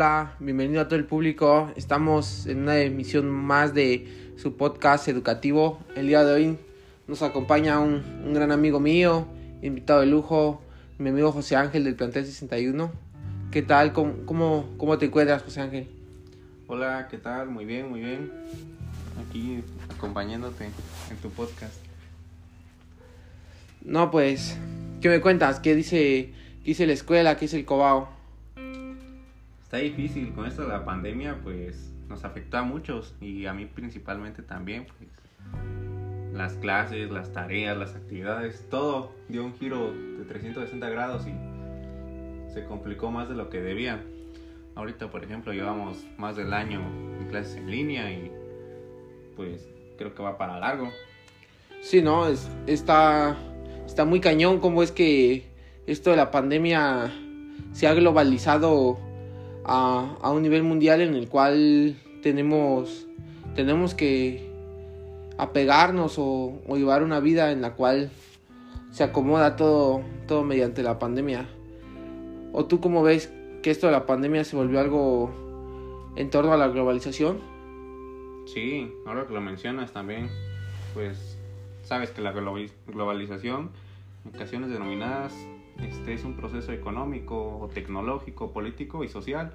hola, bienvenido a todo el público. Estamos en una emisión más de su podcast educativo. El día de hoy nos acompaña un, un gran amigo mío, invitado de lujo, mi amigo José Ángel del plantel 61. ¿Qué tal? ¿Cómo, cómo, cómo te encuentras, José Ángel? Hola, ¿qué tal? Muy bien, muy bien. Aquí acompañándote en tu podcast. No, pues, ¿qué me cuentas? ¿Qué dice, qué dice la escuela? ¿Qué dice el Cobao? Está difícil con esto de la pandemia, pues nos afectó a muchos y a mí principalmente también, pues las clases, las tareas, las actividades, todo dio un giro de 360 grados y se complicó más de lo que debía. Ahorita, por ejemplo, llevamos más del año en clases en línea y pues creo que va para largo. Sí, no, es, está, está muy cañón cómo es que esto de la pandemia se ha globalizado a, a un nivel mundial en el cual tenemos, tenemos que apegarnos o, llevar una vida en la cual se acomoda todo, todo mediante la pandemia. ¿O tú cómo ves que esto de la pandemia se volvió algo en torno a la globalización? Sí, ahora que lo mencionas también, pues sabes que la globaliz- globalización, en ocasiones denominadas, este es un proceso económico, tecnológico, político y social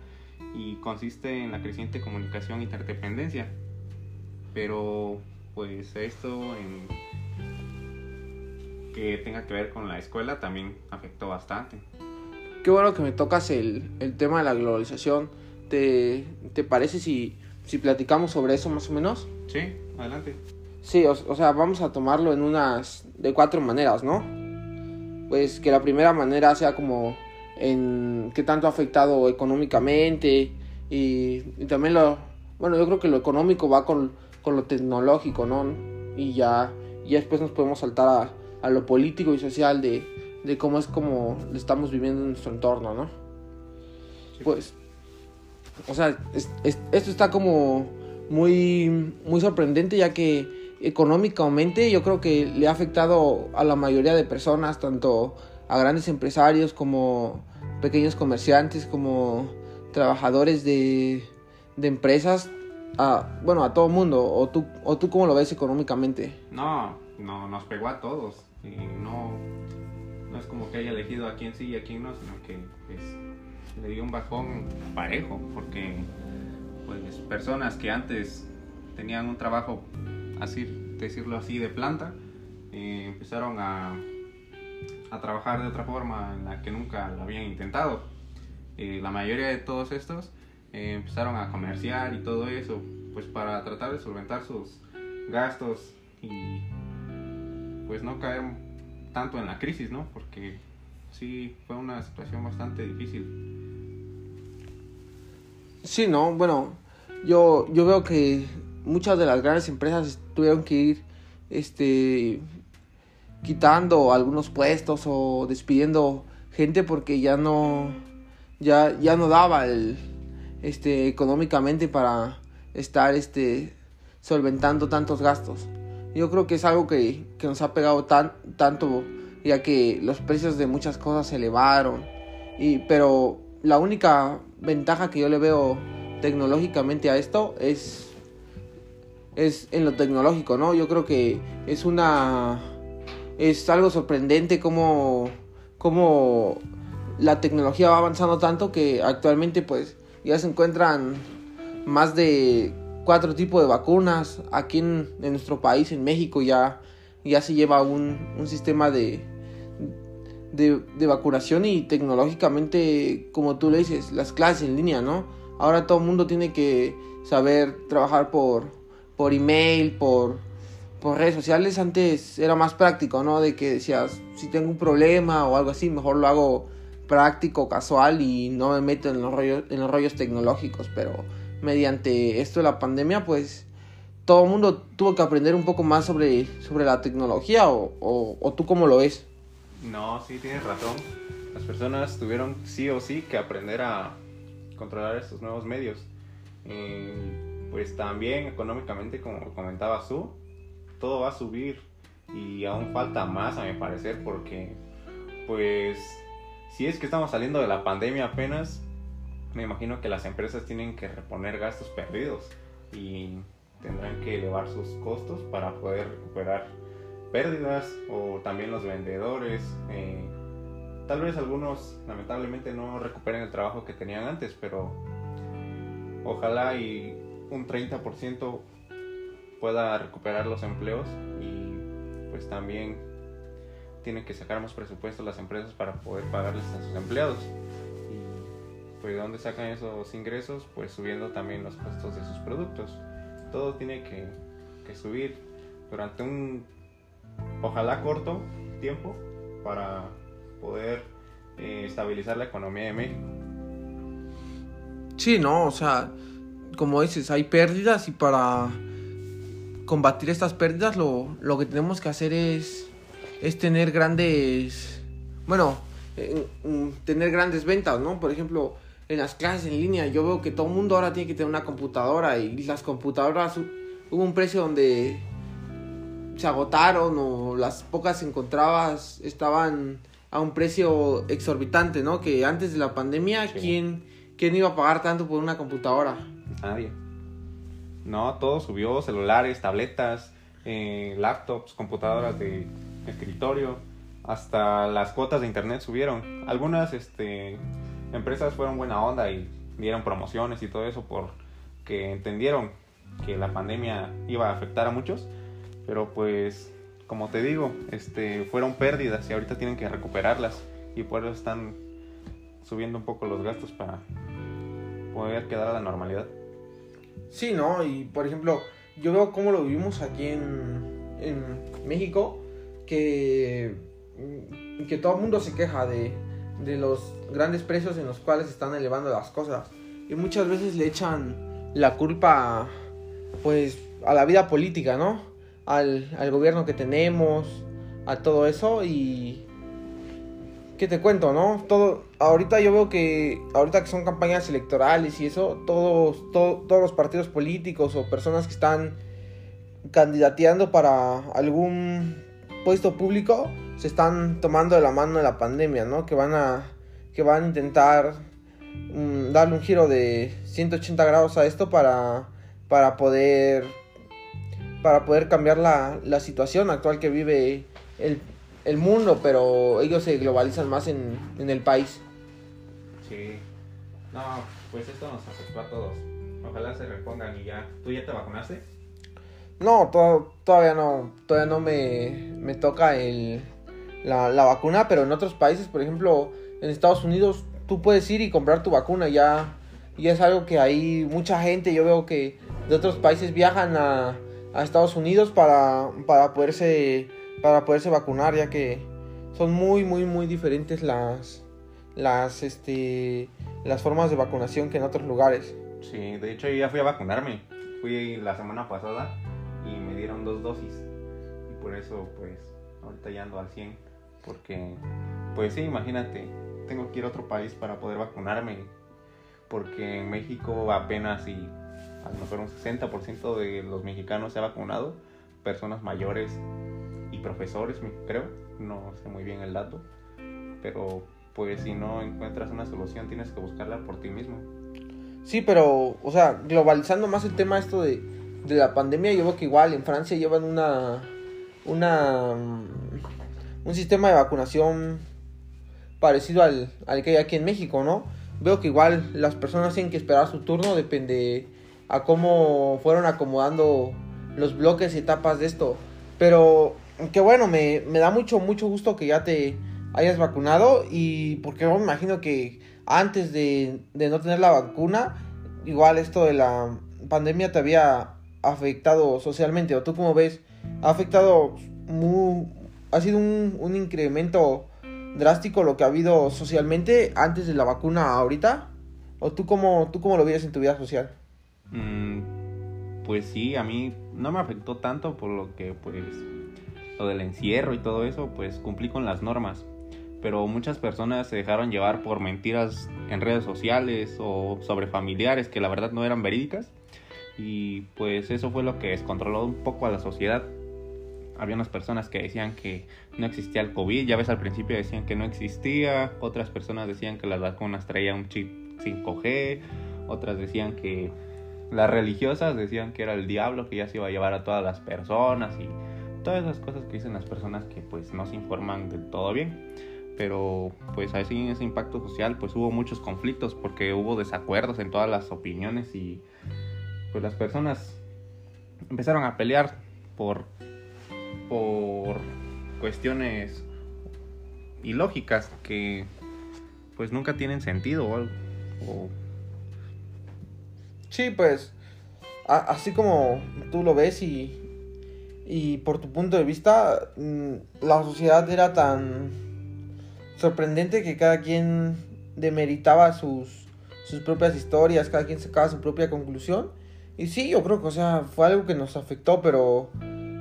y consiste en la creciente comunicación e interdependencia. Pero pues esto en que tenga que ver con la escuela también afectó bastante. Qué bueno que me tocas el, el tema de la globalización. ¿Te, te parece si, si platicamos sobre eso más o menos? Sí, adelante. Sí, o, o sea, vamos a tomarlo en unas de cuatro maneras, ¿no? Pues que la primera manera sea como en qué tanto ha afectado económicamente y, y también lo, bueno, yo creo que lo económico va con, con lo tecnológico, ¿no? Y ya, y ya después nos podemos saltar a, a lo político y social de, de cómo es como estamos viviendo en nuestro entorno, ¿no? Sí. Pues, o sea, es- es- esto está como muy, muy sorprendente ya que económicamente yo creo que le ha afectado a la mayoría de personas, tanto a grandes empresarios como pequeños comerciantes, como trabajadores de, de empresas, a, bueno, a todo mundo. ¿O tú, ¿O tú cómo lo ves económicamente? No, no, nos pegó a todos. Y no, no es como que haya elegido a quién sí y a quién no, sino que pues, le dio un bajón parejo, porque pues personas que antes tenían un trabajo, así decirlo así, de planta, eh, empezaron a, a trabajar de otra forma en la que nunca lo habían intentado. Eh, la mayoría de todos estos eh, empezaron a comerciar y todo eso, pues para tratar de solventar sus gastos y pues no caer tanto en la crisis, ¿no? Porque sí fue una situación bastante difícil. Sí, no, bueno, yo, yo veo que muchas de las grandes empresas tuvieron que ir este quitando algunos puestos o despidiendo gente porque ya no ya, ya no daba el este económicamente para estar este solventando tantos gastos. Yo creo que es algo que, que nos ha pegado tan, tanto ya que los precios de muchas cosas se elevaron y pero la única ventaja que yo le veo tecnológicamente a esto es es en lo tecnológico, ¿no? Yo creo que es una es algo sorprendente como como la tecnología va avanzando tanto que actualmente pues ya se encuentran más de cuatro tipos de vacunas aquí en, en nuestro país en México ya ya se lleva un, un sistema de, de de vacunación y tecnológicamente como tú le dices las clases en línea no ahora todo el mundo tiene que saber trabajar por por email por por redes sociales antes era más práctico, ¿no? De que decías, si tengo un problema o algo así, mejor lo hago práctico, casual y no me meto en los rollos, en los rollos tecnológicos. Pero mediante esto de la pandemia, pues todo el mundo tuvo que aprender un poco más sobre, sobre la tecnología o, o, tú cómo lo ves. No, sí, tienes razón. Las personas tuvieron sí o sí que aprender a controlar estos nuevos medios. Eh, pues también económicamente, como comentaba Su, todo va a subir y aún falta más a mi parecer porque pues si es que estamos saliendo de la pandemia apenas, me imagino que las empresas tienen que reponer gastos perdidos y tendrán que elevar sus costos para poder recuperar pérdidas o también los vendedores. Eh, tal vez algunos lamentablemente no recuperen el trabajo que tenían antes, pero ojalá y un 30% pueda recuperar los empleos y pues también tienen que sacar más presupuestos las empresas para poder pagarles a sus empleados. Y pues de dónde sacan esos ingresos, pues subiendo también los costos de sus productos. Todo tiene que, que subir durante un, ojalá corto tiempo, para poder eh, estabilizar la economía de México. Sí, no, o sea, como dices, hay pérdidas y para combatir estas pérdidas lo, lo que tenemos que hacer es, es tener grandes, bueno, tener grandes ventas, ¿no? Por ejemplo, en las clases en línea yo veo que todo el mundo ahora tiene que tener una computadora y las computadoras hubo un precio donde se agotaron o las pocas encontrabas estaban a un precio exorbitante, ¿no? Que antes de la pandemia, ¿quién, ¿quién iba a pagar tanto por una computadora? Nadie. No, todo subió, celulares, tabletas, eh, laptops, computadoras de escritorio, hasta las cuotas de internet subieron. Algunas este, empresas fueron buena onda y dieron promociones y todo eso porque entendieron que la pandemia iba a afectar a muchos, pero pues como te digo, este, fueron pérdidas y ahorita tienen que recuperarlas y por eso están subiendo un poco los gastos para poder quedar a la normalidad. Sí, ¿no? Y por ejemplo, yo veo cómo lo vivimos aquí en, México, que, que todo el mundo se queja de, de los grandes precios en los cuales están elevando las cosas. Y muchas veces le echan la culpa, pues, a la vida política, ¿no? Al, al gobierno que tenemos, a todo eso y ¿qué te cuento, no? Todo, ahorita yo veo que, ahorita que son campañas electorales y eso, todos, todos los partidos políticos o personas que están candidateando para algún puesto público se están tomando de la mano de la pandemia, ¿no? Que van a, que van a intentar mm, darle un giro de 180 grados a esto para, para poder, para poder cambiar la, la situación actual que vive el, el mundo, pero ellos se globalizan más en, en el país. Sí. No, pues esto nos afectó a todos. Ojalá se repongan y ya. ¿Tú ya te vacunaste? No, todavía no. Todavía no me, me toca el, la, la, vacuna, pero en otros países, por ejemplo, en Estados Unidos, tú puedes ir y comprar tu vacuna ya. Y es algo que hay mucha gente, yo veo que de otros países viajan a, a Estados Unidos para, para poderse para poderse vacunar, ya que son muy, muy, muy diferentes las, las, este, las formas de vacunación que en otros lugares. Sí, de hecho yo ya fui a vacunarme. Fui la semana pasada y me dieron dos dosis. Y por eso, pues, ahorita ya ando al 100. Porque, pues sí, imagínate, tengo que ir a otro país para poder vacunarme. Porque en México apenas y a lo mejor un 60% de los mexicanos se ha vacunado. Personas mayores profesores, creo, no sé muy bien el dato, pero pues si no encuentras una solución tienes que buscarla por ti mismo. Sí, pero, o sea, globalizando más el tema esto de, de la pandemia, yo veo que igual en Francia llevan una, una, un sistema de vacunación parecido al, al que hay aquí en México, ¿no? Veo que igual las personas tienen que esperar su turno, depende a cómo fueron acomodando los bloques y etapas de esto. Pero que bueno, me, me, da mucho, mucho gusto que ya te hayas vacunado y porque yo me imagino que antes de, de no tener la vacuna, igual esto de la pandemia te había afectado socialmente o tú como ves, ha afectado muy, ha sido un, un incremento drástico lo que ha habido socialmente antes de la vacuna ahorita? ¿O tú cómo, tú cómo lo vives en tu vida social? Mm, pues sí, a mí no me afectó tanto por lo que pues lo del encierro y todo eso, pues cumplí con las normas. Pero muchas personas se dejaron llevar por mentiras en redes sociales o sobre familiares que la verdad no eran verídicas. Y pues eso fue lo que descontroló un poco a la sociedad. Había unas personas que decían que no existía el COVID, ya ves al principio decían que no existía, otras personas decían que las vacunas traían un chip 5G, otras decían que las religiosas decían que era el diablo que ya se iba a llevar a todas las personas y todas esas cosas que dicen las personas que pues no se informan del todo bien. Pero pues así en ese impacto social pues hubo muchos conflictos porque hubo desacuerdos en todas las opiniones y pues las personas empezaron a pelear por por cuestiones ilógicas que pues nunca tienen sentido o, o Sí, pues, así como tú lo ves y, y por tu punto de vista, mm, la sociedad era tan sorprendente que cada quien demeritaba sus, sus propias historias, cada quien sacaba su propia conclusión. Y sí, yo creo que, o sea, fue algo que nos afectó, pero,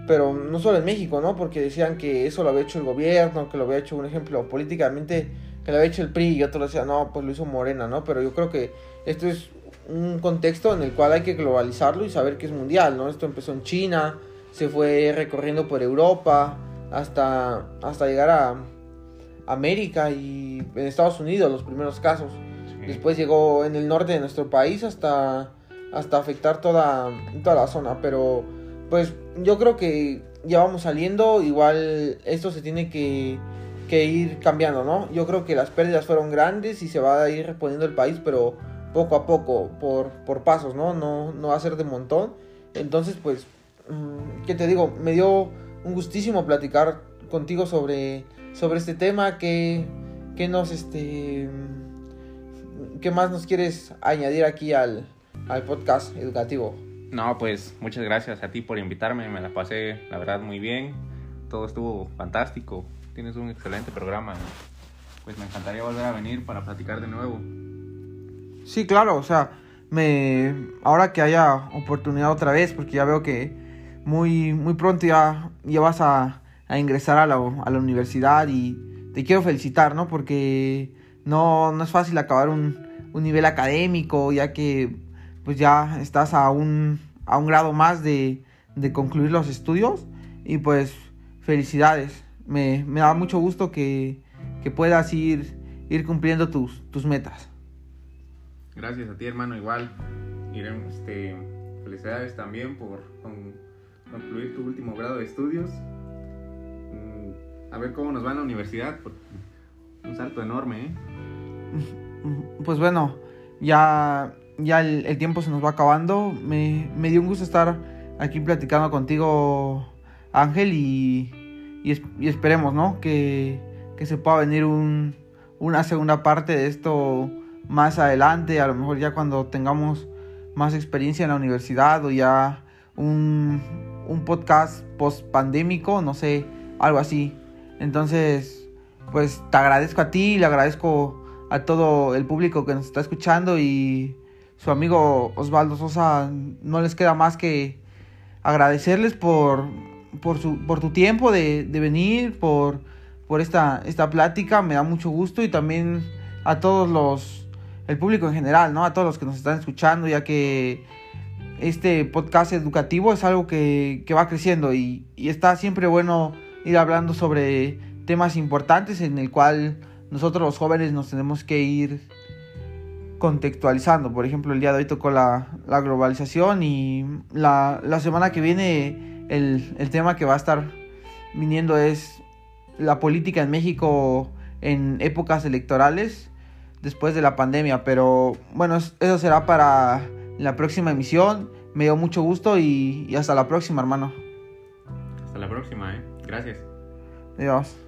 pero no solo en México, ¿no? Porque decían que eso lo había hecho el gobierno, que lo había hecho, un ejemplo, políticamente, que lo había hecho el PRI, y otros decían, no, pues lo hizo Morena, ¿no? Pero yo creo que esto es un contexto en el cual hay que globalizarlo y saber que es mundial, ¿no? Esto empezó en China, se fue recorriendo por Europa hasta, hasta llegar a América y en Estados Unidos los primeros casos. Después llegó en el norte de nuestro país hasta, hasta afectar toda, toda la zona. Pero pues yo creo que ya vamos saliendo, igual esto se tiene que, que ir cambiando, ¿no? Yo creo que las pérdidas fueron grandes y se va a ir reponiendo el país, pero poco a poco, por, por pasos, ¿no? ¿no? No va a ser de montón. Entonces, pues, mm, ¿qué te digo? Me dio un gustísimo platicar contigo sobre, sobre este tema. ¿Qué, qué nos, este, qué más nos quieres añadir aquí al, al podcast educativo? No, pues muchas gracias a ti por invitarme, me la pasé la verdad muy bien, todo estuvo fantástico, tienes un excelente programa, pues me encantaría volver a venir para platicar de nuevo. Sí, claro, o sea, me ahora que haya oportunidad otra vez, porque ya veo que muy, muy pronto ya, ya vas a, a ingresar a la, a la, universidad y te quiero felicitar, ¿no? Porque no, no es fácil acabar un, un, nivel académico, ya que pues ya estás a un, a un grado más de, de concluir los estudios y pues felicidades. Me, me da mucho gusto que, que puedas ir, ir cumpliendo tus, tus metas. Gracias a ti, hermano, igual. Irem, este, felicidades también por concluir tu último grado de estudios. Mm, a ver cómo nos va en la universidad. Un salto enorme, ¿eh? Pues bueno, ya, ya el, tiempo se nos va acabando. Me, me, dio un gusto estar aquí platicando contigo, Ángel, y, y esperemos, ¿no? Que, que se pueda venir un, una segunda parte de esto más adelante, a lo mejor ya cuando tengamos más experiencia en la universidad o ya un, un podcast post pandémico, no sé, algo así. Entonces, pues te agradezco a ti, le agradezco a todo el público que nos está escuchando y su amigo Osvaldo Sosa, no les queda más que agradecerles por, por, su, por tu tiempo de, de venir, por, por esta, esta plática, me da mucho gusto y también a todos los el público en general, ¿no? A todos los que nos están escuchando, ya que este podcast educativo es algo que, que va creciendo y, y, está siempre bueno ir hablando sobre temas importantes en el cual nosotros los jóvenes nos tenemos que ir contextualizando. Por ejemplo, el día de hoy tocó la, la globalización y la, la, semana que viene el, el tema que va a estar viniendo es la política en México en épocas electorales después de la pandemia. Pero bueno, eso será para la próxima emisión. Me dio mucho gusto y, y hasta la próxima, hermano. Hasta la próxima, ¿eh? Gracias. Adiós.